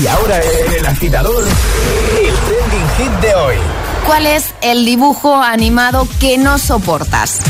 Y ahora el agitador, el trending hit de hoy. ¿Cuál es el dibujo animado que no soportas?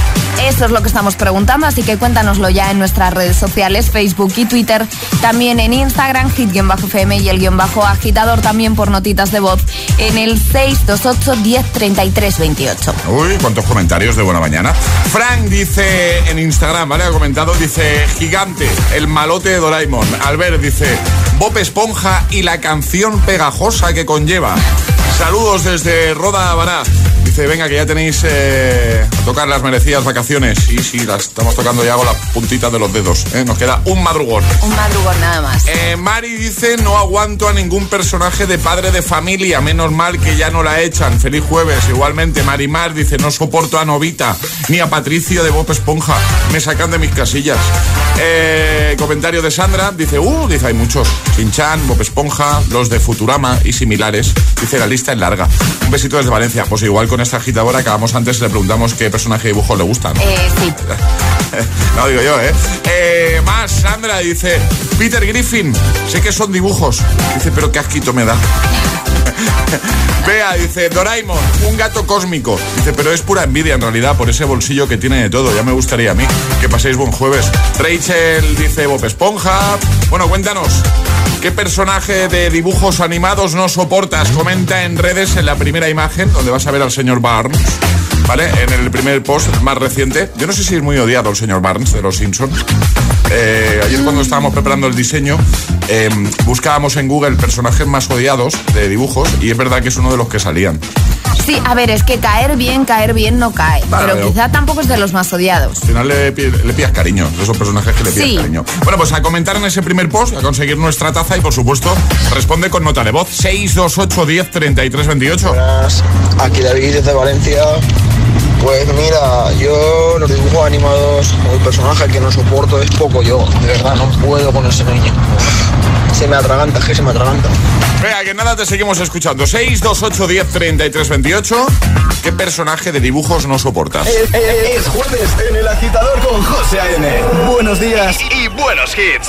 Eso es lo que estamos preguntando, así que cuéntanoslo ya en nuestras redes sociales, Facebook y Twitter, también en Instagram, hit-fm y el guion bajo agitador también por notitas de voz en el 628 1033 28. Uy, cuántos comentarios de buena mañana. Frank dice en Instagram, ¿vale? Ha comentado, dice gigante, el malote de Doraemon. Albert dice Bob Esponja y la canción pegajosa que conlleva. Saludos desde Roda Bará. Dice, venga, que ya tenéis eh, a tocar las merecidas vacaciones. Sí, sí, las estamos tocando ya con la puntita de los dedos. ¿eh? Nos queda un madrugón. Un madrugón nada más. Eh, Mari dice, no aguanto a ningún personaje de padre de familia. Menos mal que ya no la echan. Feliz jueves. Igualmente, Marimar dice, no soporto a Novita ni a Patricio de Bob Esponja. Me sacan de mis casillas. comentario de Sandra. Dice, uh, dice, hay muchos. Sinchan, Bob Esponja, los de Futurama y similares. Dice, la lista es larga. Un besito desde Valencia. Pues igual con esta agitadora acabamos antes le preguntamos qué personaje de dibujo le gusta. Eh, sí. no digo yo, ¿eh? ¿eh? Más, Sandra dice, Peter Griffin, sé que son dibujos. Dice, pero qué asquito me da. Vea, dice Doraemon, un gato cósmico. Dice, pero es pura envidia en realidad por ese bolsillo que tiene de todo. Ya me gustaría a mí. Que paséis buen jueves. Rachel dice Bob Esponja. Bueno, cuéntanos. ¿Qué personaje de dibujos animados no soportas? Comenta en redes en la primera imagen donde vas a ver al señor Barnes. ¿Vale? En el primer post más reciente. Yo no sé si es muy odiado el señor Barnes de los Simpsons. Eh, ayer cuando estábamos preparando el diseño, eh, buscábamos en Google personajes más odiados de dibujos y es verdad que es uno de los que salían. Sí, a ver, es que caer bien, caer bien no cae. pero, quizá tampoco es de los más odiados. Al final le, le pidas cariño, de esos personajes que le pidas cariño. Bueno, pues a comentar en ese primer post, a conseguir nuestra taza y por supuesto responde con nota de voz 628 10 33 28. Buenas, aquí David desde Valencia. Pues mira, yo los dibujos animados, el personaje que no soporto es poco yo. De verdad, no puedo con ese niño. Se me atraganta, que se me atraganta. Vea, que nada, te seguimos escuchando. 6, 2, 8, 10, 33, 28. ¿Qué personaje de dibujos no soportas? Es, es jueves en el agitador con José A.N. Buenos días y buenos hits.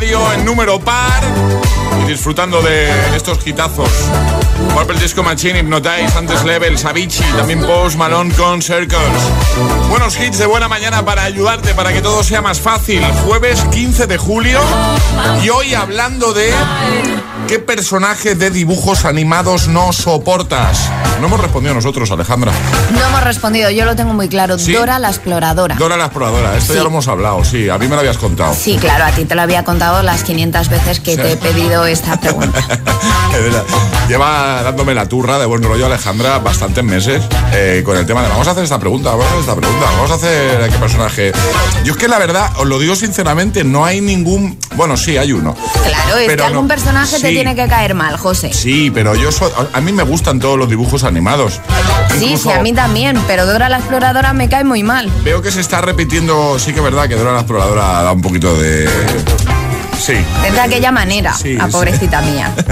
en número par y disfrutando de estos hitazos. Purple Disco Machine, Hypnotize, antes Level, Savicii, también Post Malone con Circles. Buenos hits de buena mañana para ayudarte, para que todo sea más fácil. Jueves 15 de julio y hoy hablando de qué personaje de dibujos animados no soportas. No hemos respondido nosotros, Alejandra. No hemos respondido, yo lo tengo muy claro. ¿Sí? Dora la exploradora. Dora la exploradora, esto ya lo hemos hablado, sí, a mí me lo habías contado. Sí, claro, a ti te lo había contado las 500 veces que te he pedido esta pregunta. Lleva dándome la turra de buen rollo Alejandra bastantes meses eh, con el tema de vamos a hacer esta pregunta, vamos a hacer esta pregunta, vamos a hacer qué personaje. Yo es que la verdad, os lo digo sinceramente, no hay ningún. Bueno, sí, hay uno. Claro, es Pero que algún no. personaje te. Tiene que caer mal, José. Sí, pero yo so- a mí me gustan todos los dibujos animados. Sí, Incluso sí, a mí también, pero Dora la exploradora me cae muy mal. Veo que se está repitiendo, sí que es verdad que Dora la exploradora da un poquito de. Sí. Es de aquella manera, Sí, la sí. pobrecita mía.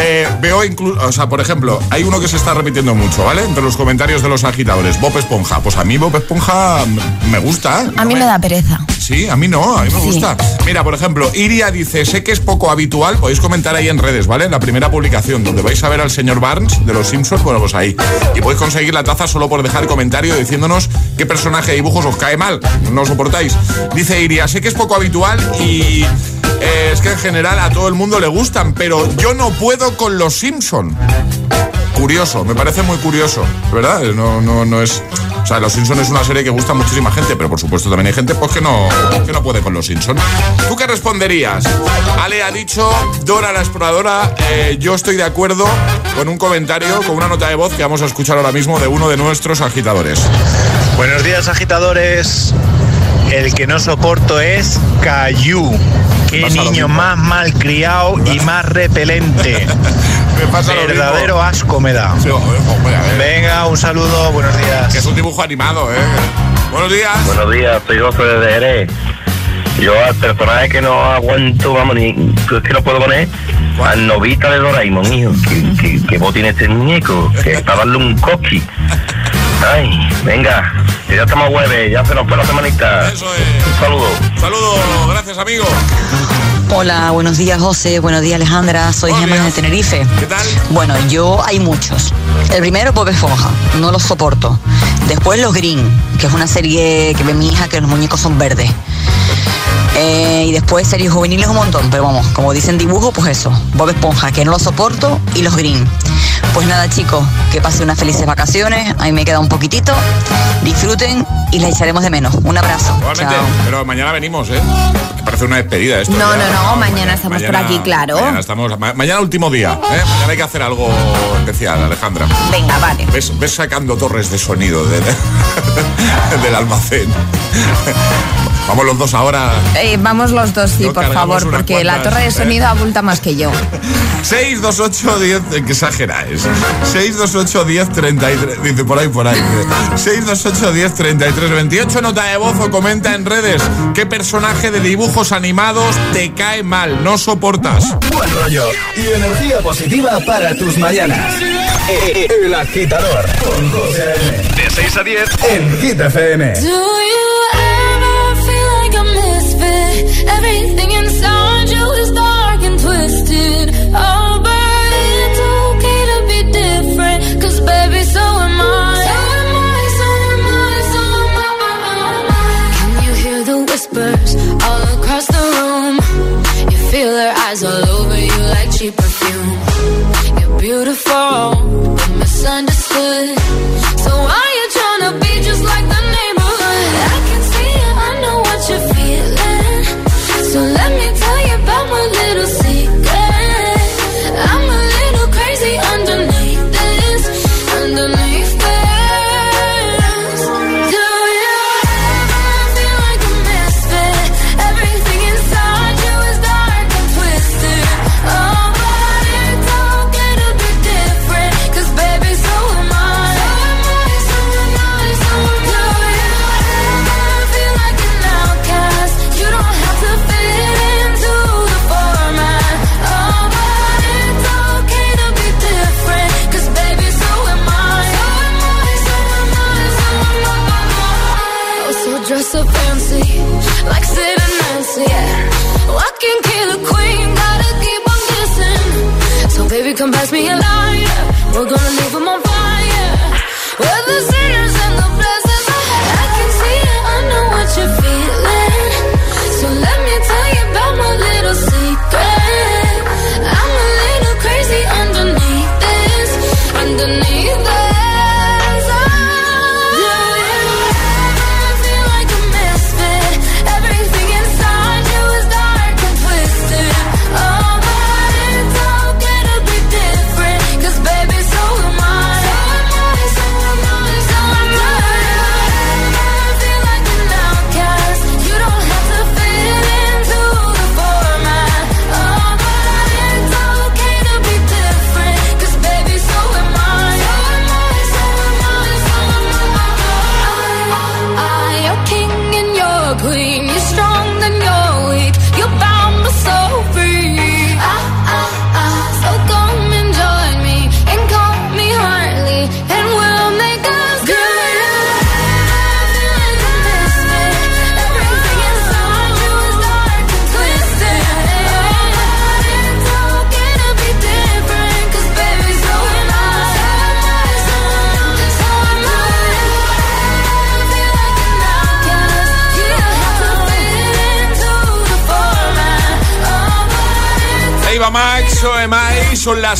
Eh, veo incluso, o sea, por ejemplo, hay uno que se está repitiendo mucho, ¿vale? Entre los comentarios de los agitadores, Bob Esponja. Pues a mí Bob Esponja me gusta. ¿eh? A mí me da pereza. Sí, a mí no, a mí me Sí. gusta. Mira, por ejemplo, Iria dice, sé que es poco habitual, podéis comentar ahí en redes, ¿vale? En la primera publicación, donde vais a ver al señor Barnes de los Simpsons, bueno, pues ahí. Y podéis conseguir la taza solo por dejar comentario diciéndonos qué personaje de dibujos os cae mal, no os soportáis. Dice Iria, sé que es poco habitual y eh, es que en general a todo el mundo le gustan, pero yo no puedo con los Simpson. Curioso, me parece muy curioso, ¿verdad? No, no, no es. O sea, Los Simpsons es una serie que gusta muchísima gente, pero por supuesto también hay gente pues, que, no, que no puede con Los Simpsons. ¿Tú qué responderías? Ale ha dicho, Dora la exploradora, eh, yo estoy de acuerdo con un comentario, con una nota de voz que vamos a escuchar ahora mismo de uno de nuestros agitadores. Buenos días, agitadores. El que no soporto es Cayu. Qué pasa lo niño más malcriado y más repelente. Me pasa lo mismo. Verdadero asco me da. Sí, hombre, Venga, un saludo, buenos días. que es un dibujo animado, ¿eh? Buenos días. Buenos días, soy José de Jerez. Yo al personaje que no aguanto, vamos, ni es que no puedo poner, al novita de Doraemon, hijo, que, que, que vos tienes este muñeco, que es para darle un coqui. Ay, venga, que ya estamos jueves, ya se nos fue la semanita. Eso es. Un saludo. Saludos, gracias amigo. Hola, buenos días José, buenos días Alejandra, soy Gemma de. Tenerife. ¿Qué tal? Bueno, yo hay muchos. El primero Bob Esponja, no los soporto. Después los Green, que es una serie que ve mi hija que los muñecos son verdes. Eh, y después series juveniles un montón, pero vamos, como dicen dibujo, pues eso, Bob Esponja, que no lo soporto, y los Green. Pues nada chicos, que pasen unas felices vacaciones, a mí me queda un poquitito, disfruten y les echaremos de menos. Un abrazo. Igualmente, Chao. pero mañana venimos, ¿eh? Me parece una despedida esto. No, ya. no, no, mañana estamos por aquí, claro. Mañana, estamos, ma- mañana último día, ¿eh? Mañana hay que hacer algo especial, Alejandra. Venga, vale. Ves, ves sacando torres de sonido de- de- del almacén. Vamos los dos ahora. Eh, vamos los dos, sí, por favor, porque la torre de ¿eh? sonido abulta más que yo. 628 10, que exageráis. 628 10 33, dice por ahí, por ahí. 628 10 33 28, nota de voz o comenta en redes qué personaje de dibujos animados te cae mal, no soportas. Buen rollo y energía positiva para tus mañanas. El agitador con José De 6 a 10 en Hit FM. Everything inside you is dark and twisted. Oh, but it's okay to be different. Cause baby, so am I. So am I, so am I, so am I. Can you hear the whispers all across the room? You feel eyes all over you like cheap perfume. You're beautiful, misunderstood. So why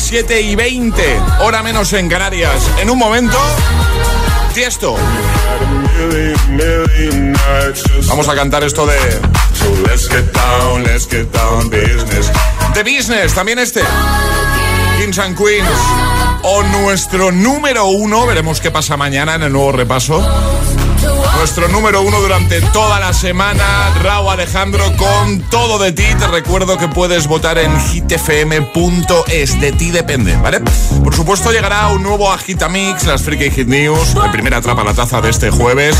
7 y 20, hora menos en Canarias. En un momento, Tiesto. Vamos a cantar esto de. The Business, también este. Kings and Queens. O nuestro número uno, veremos qué pasa mañana en el nuevo repaso. Nuestro número uno durante toda la semana, Raúl Alejandro, con todo de ti. Te recuerdo que puedes votar en hitfm.es. De ti depende, ¿vale? Por supuesto, llegará un nuevo Agitamix, las Freaky Hit News, el primer atrapa la taza de este jueves.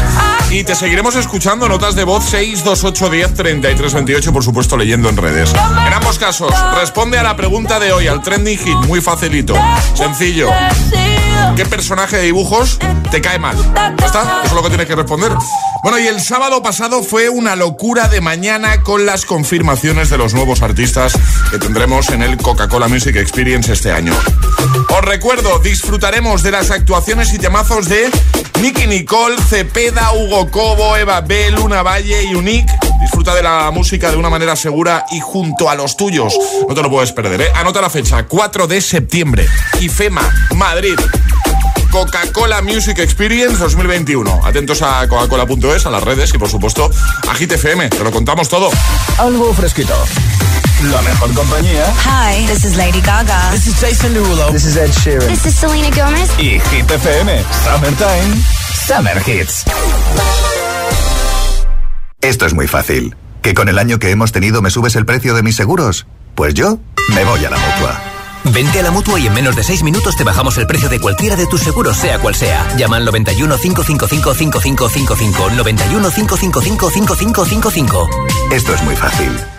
Y te seguiremos escuchando notas de voz 628 10 33 28, por supuesto, leyendo en redes. En ambos casos, responde a la pregunta de hoy, al trending hit, muy facilito, sencillo. ¿Qué personaje de dibujos te cae mal? ¿Ya está? Eso es lo que tienes que responder. Bueno, y el sábado pasado fue una locura de mañana con las confirmaciones de los nuevos artistas que tendremos en el Coca-Cola Music Experience este año. Os recuerdo, disfrutaremos de las actuaciones y temazos de Nicky Nicole, Cepeda, Hugo Cobo, Eva B, Luna Valle y Unique. Disfruta de la música de una manera segura y junto a los tuyos. No te lo puedes perder, ¿eh? Anota la fecha, 4 de septiembre. IFEMA, Madrid. Coca-Cola Music Experience 2021. Atentos a coca-cola.es, a las redes y por supuesto a Hit FM, te lo contamos todo. Algo fresquito. La mejor compañía. Hi, this is Lady Gaga. This is Jason Derulo. This is Ed Sheeran. This is Selena Gomez. Y Hit FM. Summertime. Summer Hits. Esto es muy fácil. ¿Que con el año que hemos tenido me subes el precio de mis seguros? Pues yo me voy a la mutua. Vente a la mutua y en menos de 6 minutos te bajamos el precio de cualquiera de tus seguros, sea cual sea. Llama al 91 555 5555. 91 555 5555. Esto es muy fácil.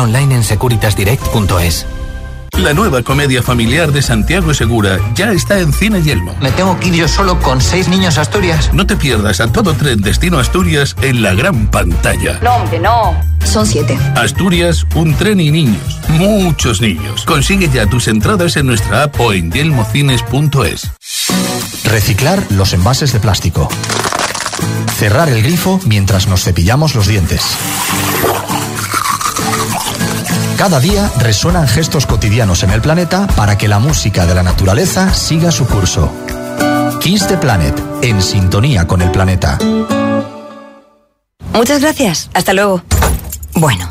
online en securitasdirect.es. La nueva comedia familiar de Santiago Segura ya está en Cine Yelmo. ¿Me tengo que ir yo solo con seis niños a Asturias? No te pierdas a todo tren destino Asturias en la gran pantalla. No, hombre, no. Son siete. Asturias, un tren y niños. Muchos niños. Consigue ya tus entradas en nuestra app o en yelmocines.es. Reciclar los envases de plástico. Cerrar el grifo mientras nos cepillamos los dientes. Cada día resuenan gestos cotidianos en el planeta para que la música de la naturaleza siga su curso. Kiss Planet, en sintonía con el planeta. Muchas gracias. Hasta luego. Bueno,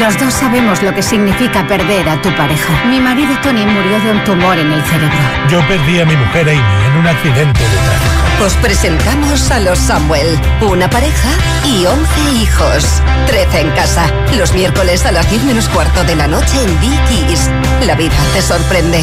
Los dos sabemos lo que significa perder a tu pareja. Mi marido Tony murió de un tumor en el cerebro. Yo perdí a mi mujer Amy en un accidente de tráfico. Os presentamos a los Samuel, una pareja y 11 hijos. 13 en casa, los miércoles a las 10 menos cuarto de la noche en Dickies. La vida te sorprende.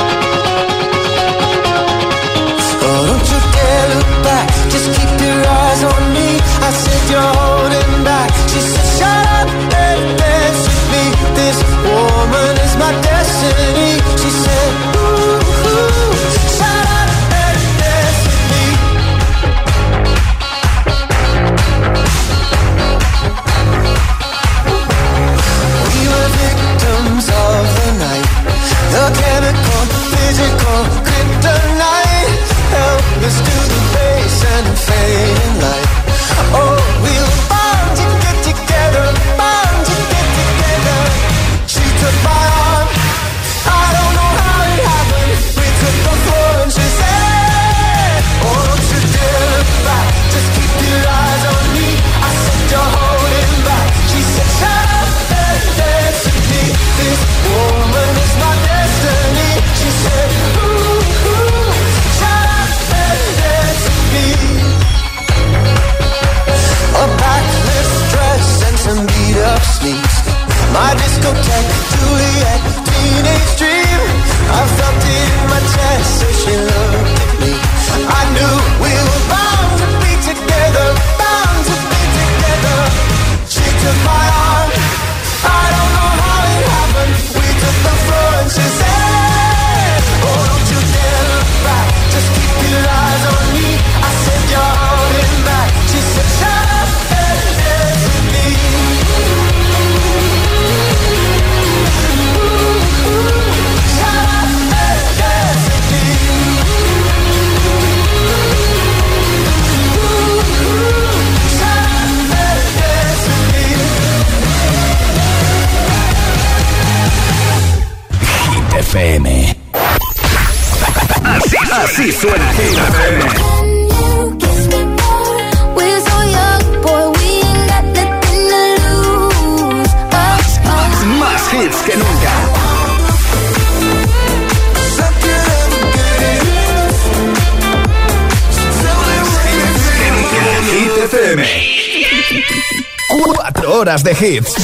Así suena Hit FM. Más hits que nunca. Hit FM. Cuatro horas de hits.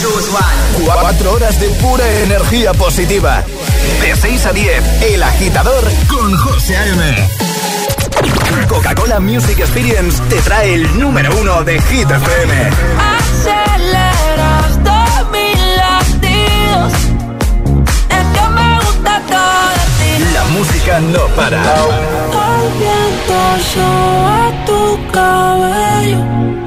Cuatro horas de pura energía positiva. De 6 a 10, El Agitador con José A.M. Coca-Cola Music Experience te trae el número uno de Hit FM. Aceleras todos mis latidos. Es que me gusta todo de ti. La música no para. El viento sobre tu cabello.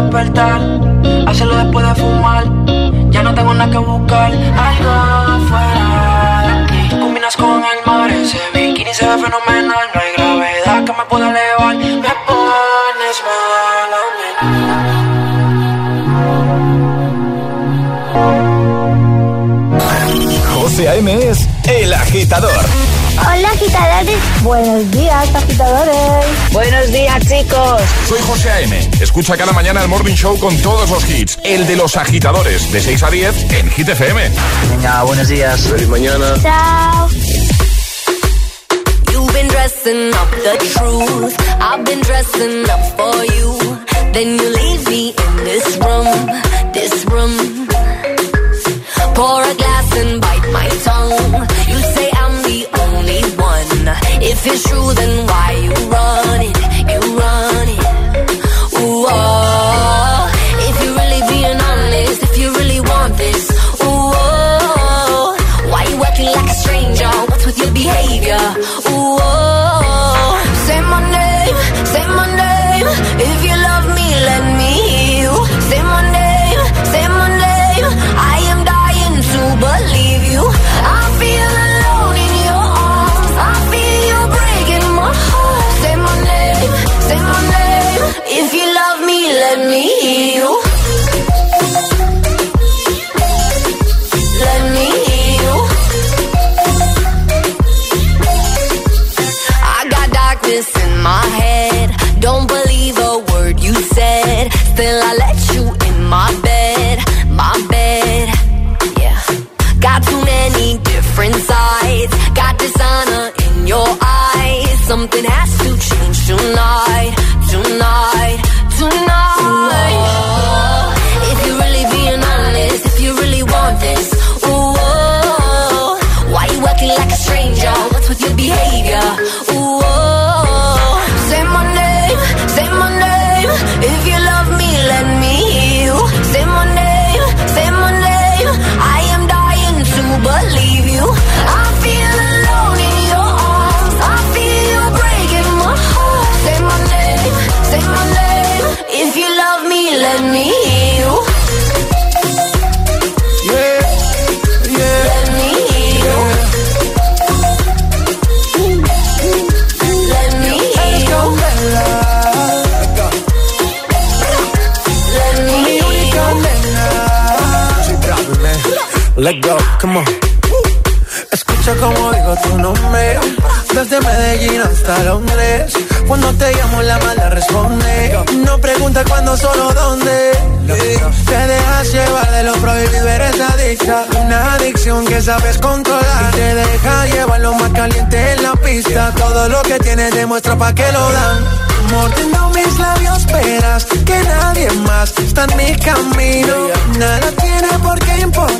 Despertar, hacerlo después de fumar. Ya no tengo nada que buscar, algo fuera de aquí. Combinas con el mar, ese bikini se ve fenomenal. No hay gravedad que me pueda elevar, me pones mal a mí. José A.M. es El Agitador. Hola agitadores, buenos días agitadores. Buenos días chicos. Soy José A.M. Escucha cada mañana el Morning Show con todos los hits. El de los agitadores, de 6 a 10 en Hit FM. Venga, buenos días. Feliz mañana. Chao. You've been dressing up the truth. I've been dressing up for you. Then you leave me in this room, this room. Pour a glass and If it's true, then why you run sabes controlar. Y te deja llevar lo más caliente en la pista. Todo lo que tienes demuestra pa' que lo dan. Mordiendo mis labios, esperas que nadie más está en mi camino. Nada tiene por qué importar,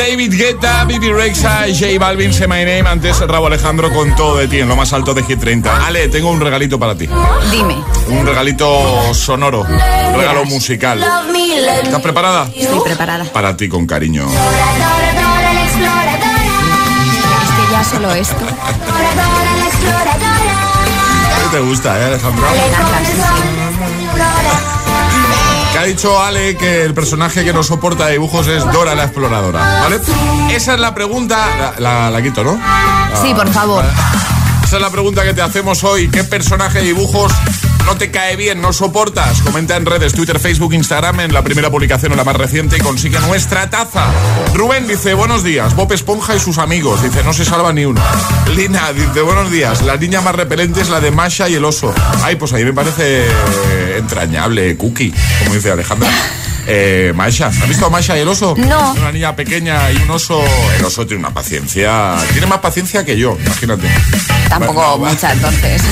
David Guetta, Bibi Rexa, J Balvin, Say My Name. Antes Rabo Alejandro con todo de ti en lo más alto de Hit 30. Ale, tengo un regalito para ti. Dime. Un regalito sonoro. Un regalo musical. Love me, let ¿Estás preparada? Estoy preparada. Para ti con cariño. Es que ya solo esto. ¿Qué te gusta, eh, Alejandro? Dicho Ale que el personaje que no soporta dibujos es Dora la exploradora, ¿vale? Esa es la pregunta. La, la- la quito, ¿no? Sí, por favor. Esa es la pregunta que te hacemos hoy. ¿Qué personaje de dibujos no te cae bien, no soportas? Comenta en redes, Twitter, Facebook, Instagram, en la primera publicación o la más reciente y consigue nuestra taza. Rubén dice, buenos días, Bob Esponja y sus amigos. Dice, no se salva ni uno. Lina dice, buenos días, la niña más repelente es la de Masha y el oso. Ay, pues ahí me parece entrañable, cookie, como dice Alejandra. Eh, Masha, ¿has visto a Masha y el oso? No. Una niña pequeña y un oso. El oso tiene una paciencia. Tiene más paciencia que yo, imagínate. Tampoco va- mucha, entonces.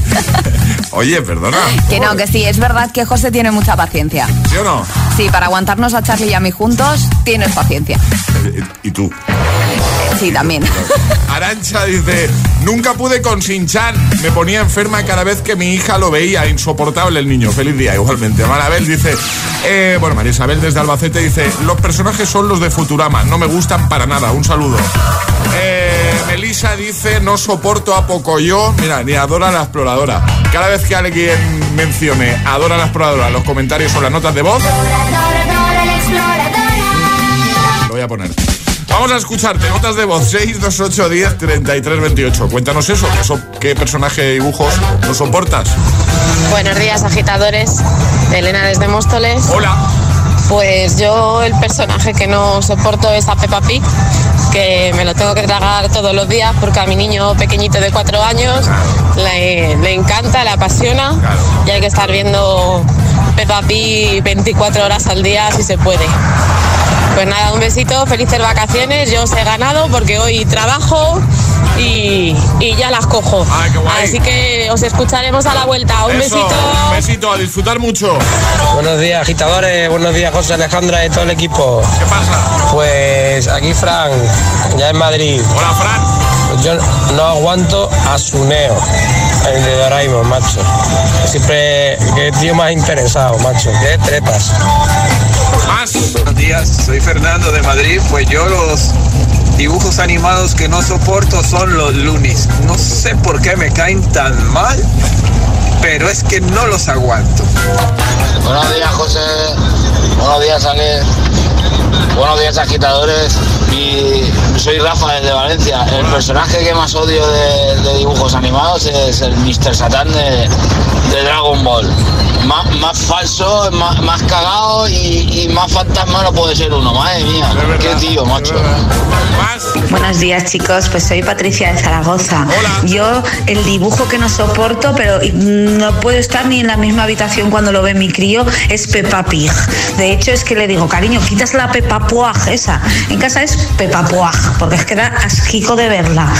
Oye, perdona. Que no, que sí, es verdad que José tiene mucha paciencia. ¿Sí o no? Sí, para aguantarnos a Charlie y a mí juntos, tienes paciencia. Eh, ¿Y tú? Sí, también. Arancha dice, nunca pude con Sinchan, me ponía enferma cada vez que mi hija lo veía, insoportable el niño, feliz día igualmente. Marabel dice, eh, bueno, María Isabel desde Albacete dice, los personajes son los de Futurama, no me gustan para nada, un saludo. Eh, Melissa dice, no soporto a Pocoyo, mira, ni adora la exploradora. Cada vez que alguien mencione adora la exploradora los comentarios o las notas de voz, lo voy a poner. Vamos a escucharte, notas de voz 628 10 33 28. Cuéntanos eso, ¿qué, so- qué personaje de dibujos no soportas? Buenos días, agitadores. Elena desde Móstoles. Hola. Pues yo el personaje que no soporto es a Peppa Pig, que me lo tengo que tragar todos los días porque a mi niño pequeñito de cuatro años le, le encanta, le apasiona y hay que estar viendo Peppa Pig 24 horas al día si se puede. Pues nada, un besito, felices vacaciones. Yo os he ganado porque hoy trabajo y, y ya las cojo. Así que os escucharemos a la vuelta. Un Eso, besito. Un besito, a disfrutar mucho. Buenos días, agitadores. Buenos días, José Alejandra y todo el equipo. ¿Qué pasa? Pues aquí, Fran, ya en Madrid. Hola, Fran. Pues yo no aguanto a Suneo, el de Doraemon, macho. Siempre, qué tío más interesado, macho. Qué trepas. Buenos días, soy Fernando de Madrid. Pues yo los dibujos animados que no soporto son los Lunis. No sé por qué me caen tan mal, pero es que no los aguanto. Buenos días, José. Buenos días, Ale. Buenos días, agitadores. Y soy Rafa desde Valencia. El personaje que más odio de, de dibujos animados es el Mr. Satan de, de Dragon Ball. Más, más falso, más, más cagado y, y más fantasma no puede ser uno. Madre mía, qué tío, macho. Buenos días chicos, pues soy Patricia de Zaragoza. Yo el dibujo que no soporto, pero no puedo estar ni en la misma habitación cuando lo ve mi crío, es Peppa Pig. De hecho es que le digo, cariño, quitas la Peppa Puaj esa. En casa es Peppa Puaj, porque es que da asquico de verla.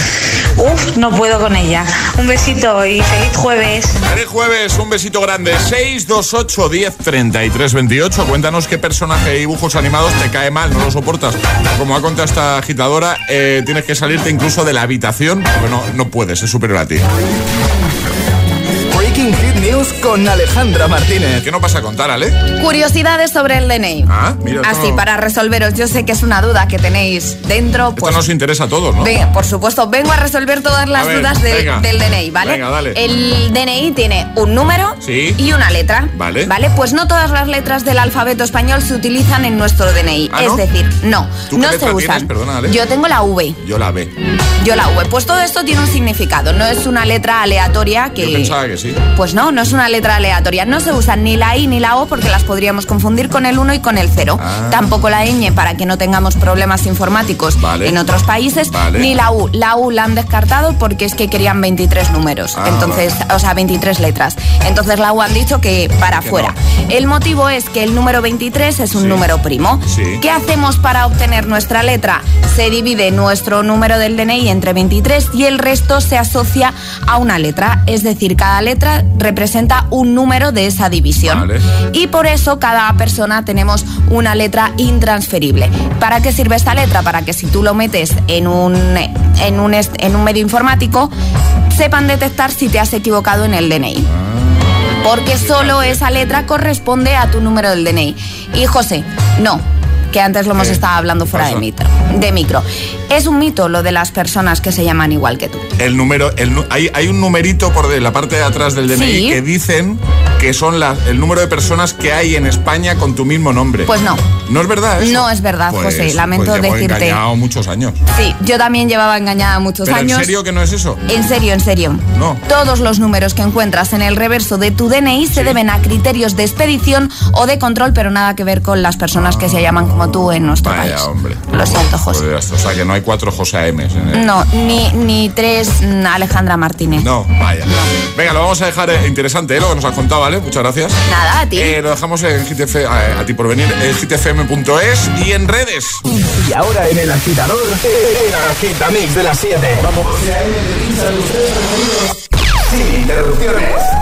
Uf, no puedo con ella. Un besito y feliz jueves. Feliz jueves, un besito grande. 628 10 33 28. Cuéntanos qué personaje de dibujos animados te cae mal, no lo soportas. Como ha contado esta agitadora, eh, tienes que salirte incluso de la habitación. Bueno, no puedes, es superior a ti. News con Alejandra Martínez. ¿Qué nos vas a contar, Ale? Curiosidades sobre el DNI. Ah, mira. Así, esto- para resolveros, yo sé que es una duda que tenéis dentro. Esto Pues, nos interesa a todos, ¿no? venga, por supuesto, vengo a resolver todas las ver, dudas de- del DNI, ¿vale? Venga, dale. El DNI tiene un número Sí. y una letra. Vale. ¿Vale? Pues no todas las letras del alfabeto español se utilizan en nuestro DNI. ¿Ah, es no? decir, no, ¿Tú qué no se tienes? usan. Perdona, Ale. Yo tengo la V. Yo la ve. Yo la V. Pues todo esto tiene un significado. No es una letra aleatoria que. Yo pensaba que sí. Pues no, no es una letra aleatoria. No se usan ni la I ni la O porque las podríamos confundir con el 1 y con el 0. Ah. Tampoco la ñ para que no tengamos problemas informáticos Vale. en otros países. Vale. Ni la U. La U la han descartado porque es que querían 23 números. Ah, Entonces, o sea, 23 letras. Entonces la U han dicho que para afuera. El motivo es que el número 23 es un Sí. número primo. Sí. ¿Qué hacemos para obtener nuestra letra? Se divide nuestro número del DNI entre 23 y el resto se asocia a una letra. Es decir, cada letra representa un número de esa división. Vale. Y por eso cada persona tenemos una letra intransferible. ¿Para qué sirve esta letra? Para que si tú lo metes en un, en un, en un medio informático, sepan detectar si te has equivocado en el DNI. Porque solo esa letra corresponde a tu número del DNI. Y José, no, que antes lo hemos ¿Qué estado hablando fuera de micro, de micro. Es un mito lo de las personas que se llaman igual que tú. El número, el, hay, hay un numerito por la parte de atrás del DNI Sí. que dicen que son las, el número de personas que hay en España con tu mismo nombre. Pues no. ¿No es verdad eso? No es verdad, Pues- José, lamento pues llevo decirte. engañado muchos años. Sí, yo también llevaba engañada muchos ¿Pero años. en serio que no es eso? En serio, en serio. No. Todos los números que encuentras en el reverso de tu DNI se deben a criterios de expedición o de control, pero nada que ver con las personas que se llaman como tú en nuestro Vaya, país. hombre. Lo siento, José. Pues o sea, que no hay cuatro José el- No, ni, ni tres mm, Alejandra Martínez. No, vaya. Venga, lo vamos a dejar eh, interesante, ¿eh? lo que nos has contado, ¿vale? Muchas gracias. Nada, a ti. Eh, lo dejamos en GTF, a, a ti por venir, en gtfm.es y en redes. Y ahora en el agitador, el agitamix de las 7. Vamos. Sin interrupciones.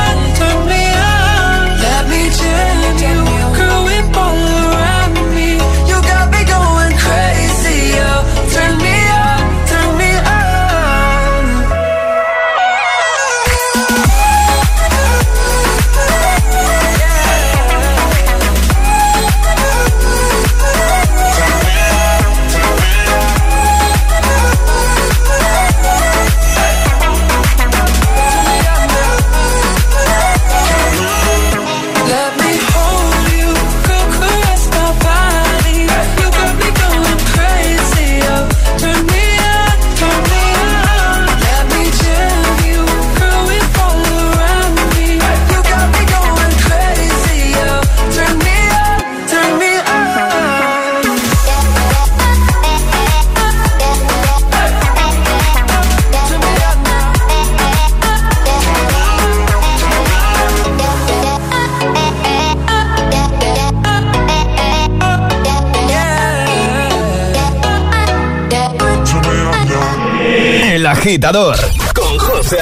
agitador con José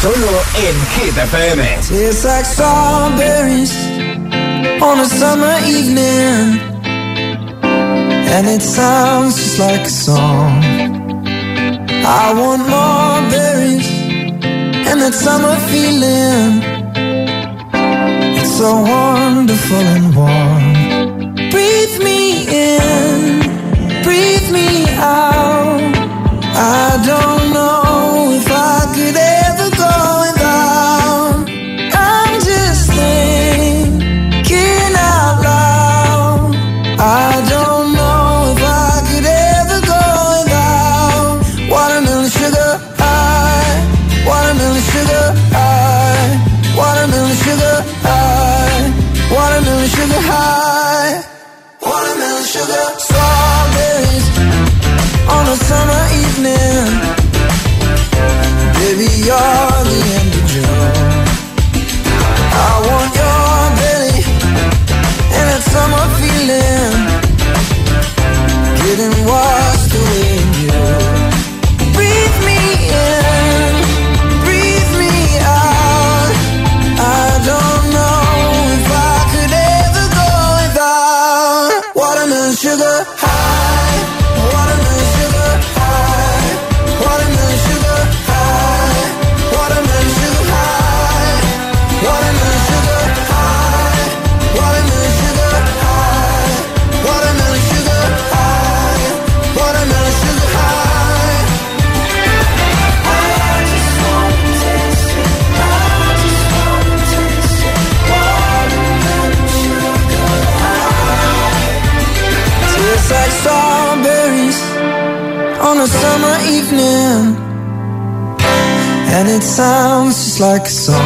Solo en Hit FM. It's like strawberries on a summer evening. And it sounds just like a song. I want more berries and that summer feeling. It's so wonderful and warm. Breathe me in, breathe me out. I don't know if I could like a song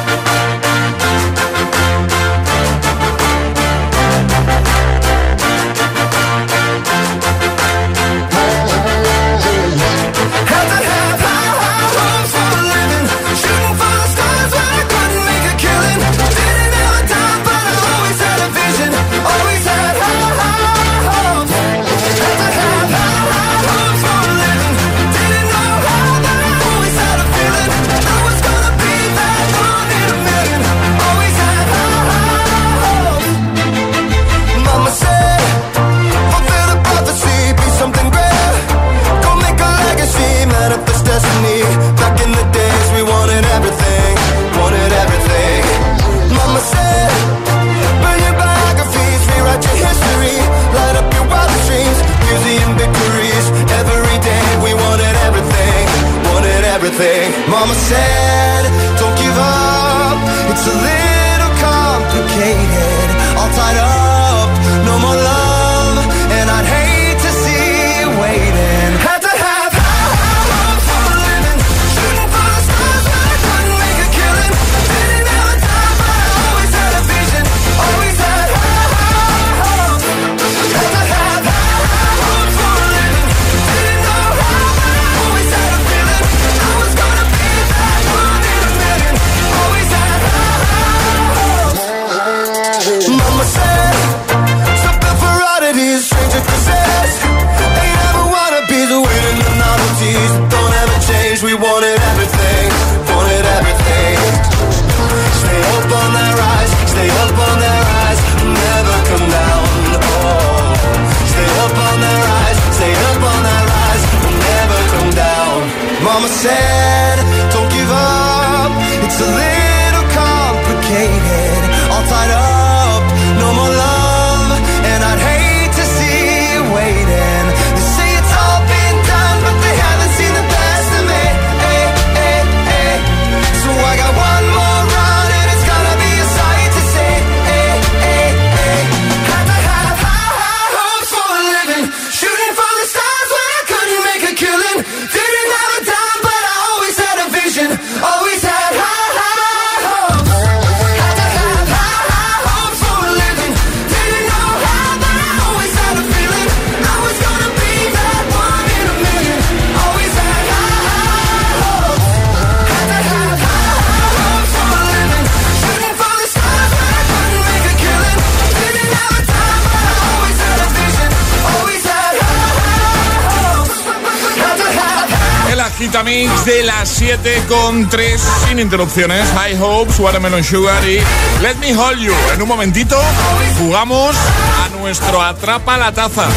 7 con 3 sin interrupciones. High Hopes, Watermelon Sugar y Let Me Hold You. En un momentito jugamos a nuestro Atrapa la Taza.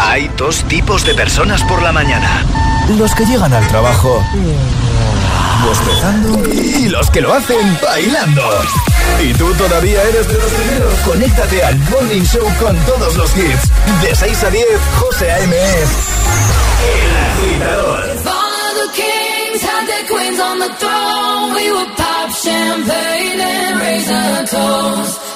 Hay dos tipos de personas por la mañana. Los que llegan al trabajo bostezando y los que lo hacen bailando. Y tú todavía eres de los primeros. Conéctate al Morning Show con todos los hits. De 6 a 10, José A.M. El agitador. Had queens on the throne. We would pop champagne and raise a toast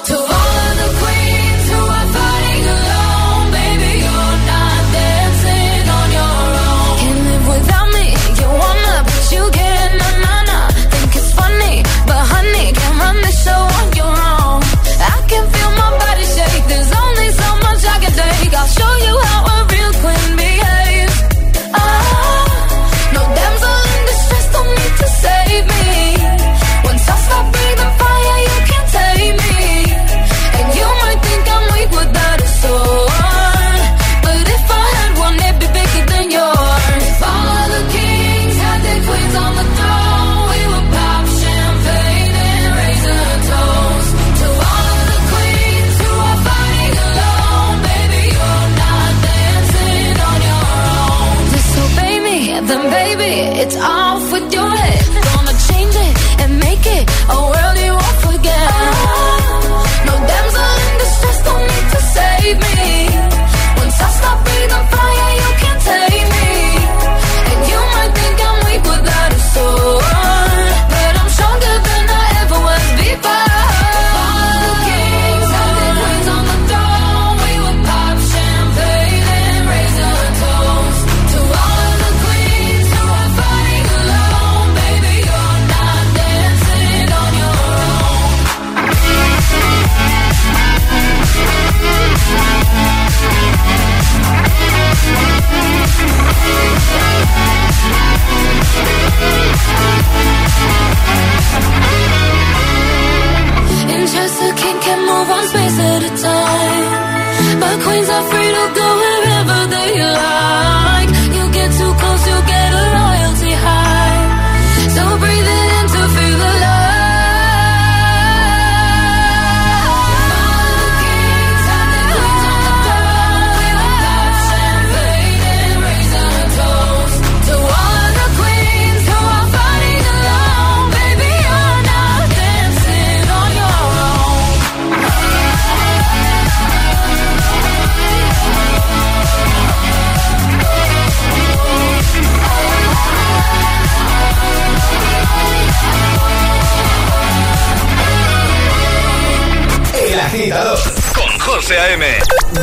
José A.M.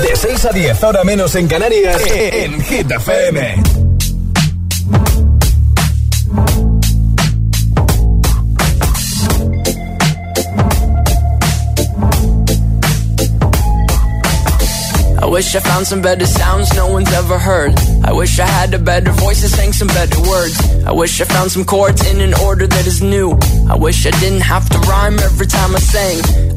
De 6 a 10, ahora menos en Canarias, en Hit FM. I wish I found some better sounds no one's ever heard. I wish I had a better voice and sang some better words. I wish I found some chords in an order that is new. I wish I didn't have to rhyme every time I sang.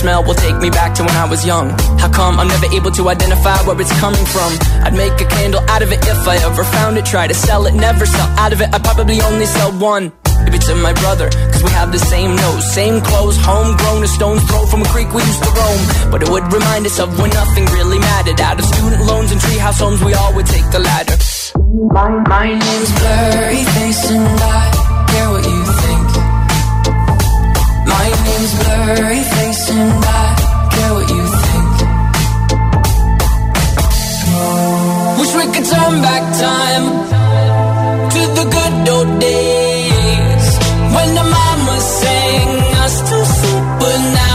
smell will take me back to when I was young. How come I'm never able to identify where it's coming from? I'd make a candle out of it if I ever found it. Try to sell it, never sell out of it. I'd probably only sell one. Give it to my brother, cause we have the same nose, same clothes, homegrown, a stone's throw from a creek we used to roam. But it would remind us of when nothing really mattered. Out of student loans and treehouse homes, we all would take the ladder. My, my name's Blurry Face, and I care what you think. My name's Blurry Face, and I care what you think. Wish we could turn back time to the good old days.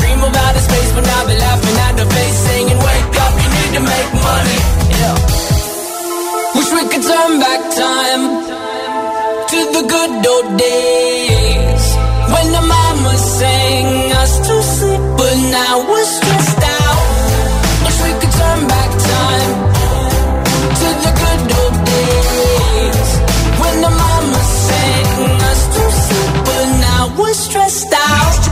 dream of outer space, but now they're laughing at the face, saying, Wake up, you need to make money. Yeah. Wish we could turn back time to the good old days when the mama sang us to sleep, but now we're stressed out.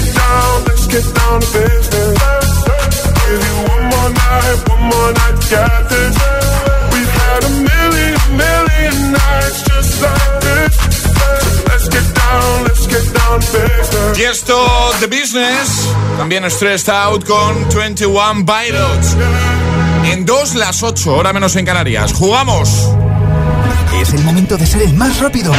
Let's get down, let's get down to business. Give you one more night, one more night to get this. We've had a million, million nights just like this. So let's get down, let's get down to business. Y esto, The Business, también Stressed Out con 21 Pilots. En 2 las 8, hora menos en Canarias. ¡Jugamos! Es el momento de ser el más rápido.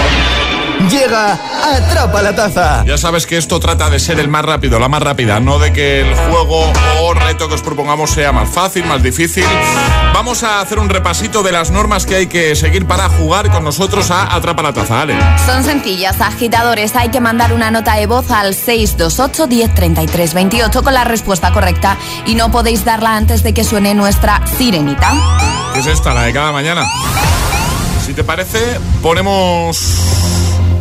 Llega Atrapa la Taza. Ya sabes que esto trata de ser el más rápido, la más rápida, no de que el juego o reto que os propongamos sea más fácil, más difícil. Vamos a hacer un repasito de las normas que hay que seguir para jugar con nosotros a Atrapa la Taza, Ale. Son sencillas, agitadores. Hay que mandar una nota de voz al 628 1033 28 con la respuesta correcta y no podéis darla antes de que suene nuestra sirenita. ¿Qué es esta, la de cada mañana? Si te parece, ponemos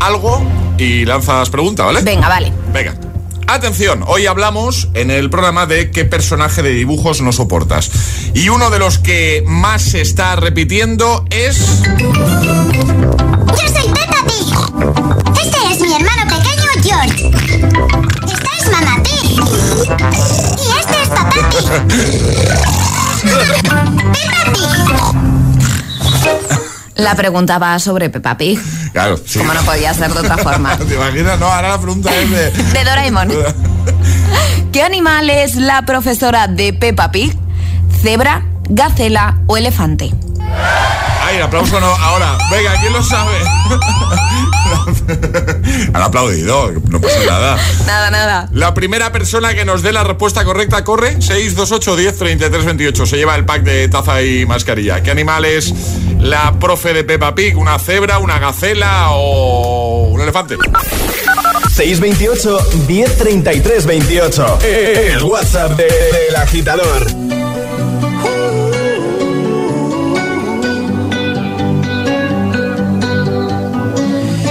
algo y lanzas pregunta, ¿vale? Venga, vale. Venga. Atención, hoy hablamos en el programa de qué personaje de dibujos no soportas. Y uno de los que más se está repitiendo es... Yo soy Peppa Pig. Este es mi hermano pequeño George. Esta es Mamá Pig. Y este es Papá Pig. Peppa Pig. La pregunta va sobre Peppa Pig. Claro, sí. Como no podía ser de otra forma. ¿Te imaginas? No, ahora la pregunta es de... de Doraemon. ¿Qué animal es la profesora de Peppa Pig? ¿Cebra, gacela o elefante? Aplauso no. Ahora, venga, ¿quién lo sabe? Han aplaudido, no pasa nada. Nada, nada. La primera persona que nos dé la respuesta correcta corre 628 10 33 28. Se lleva el pack de taza y mascarilla. ¿Qué animal es la profe de Peppa Pig? ¿Una cebra, una gacela o un elefante? 628 1033 28. El WhatsApp del de, de agitador.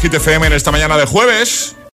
GTFM en esta mañana de jueves.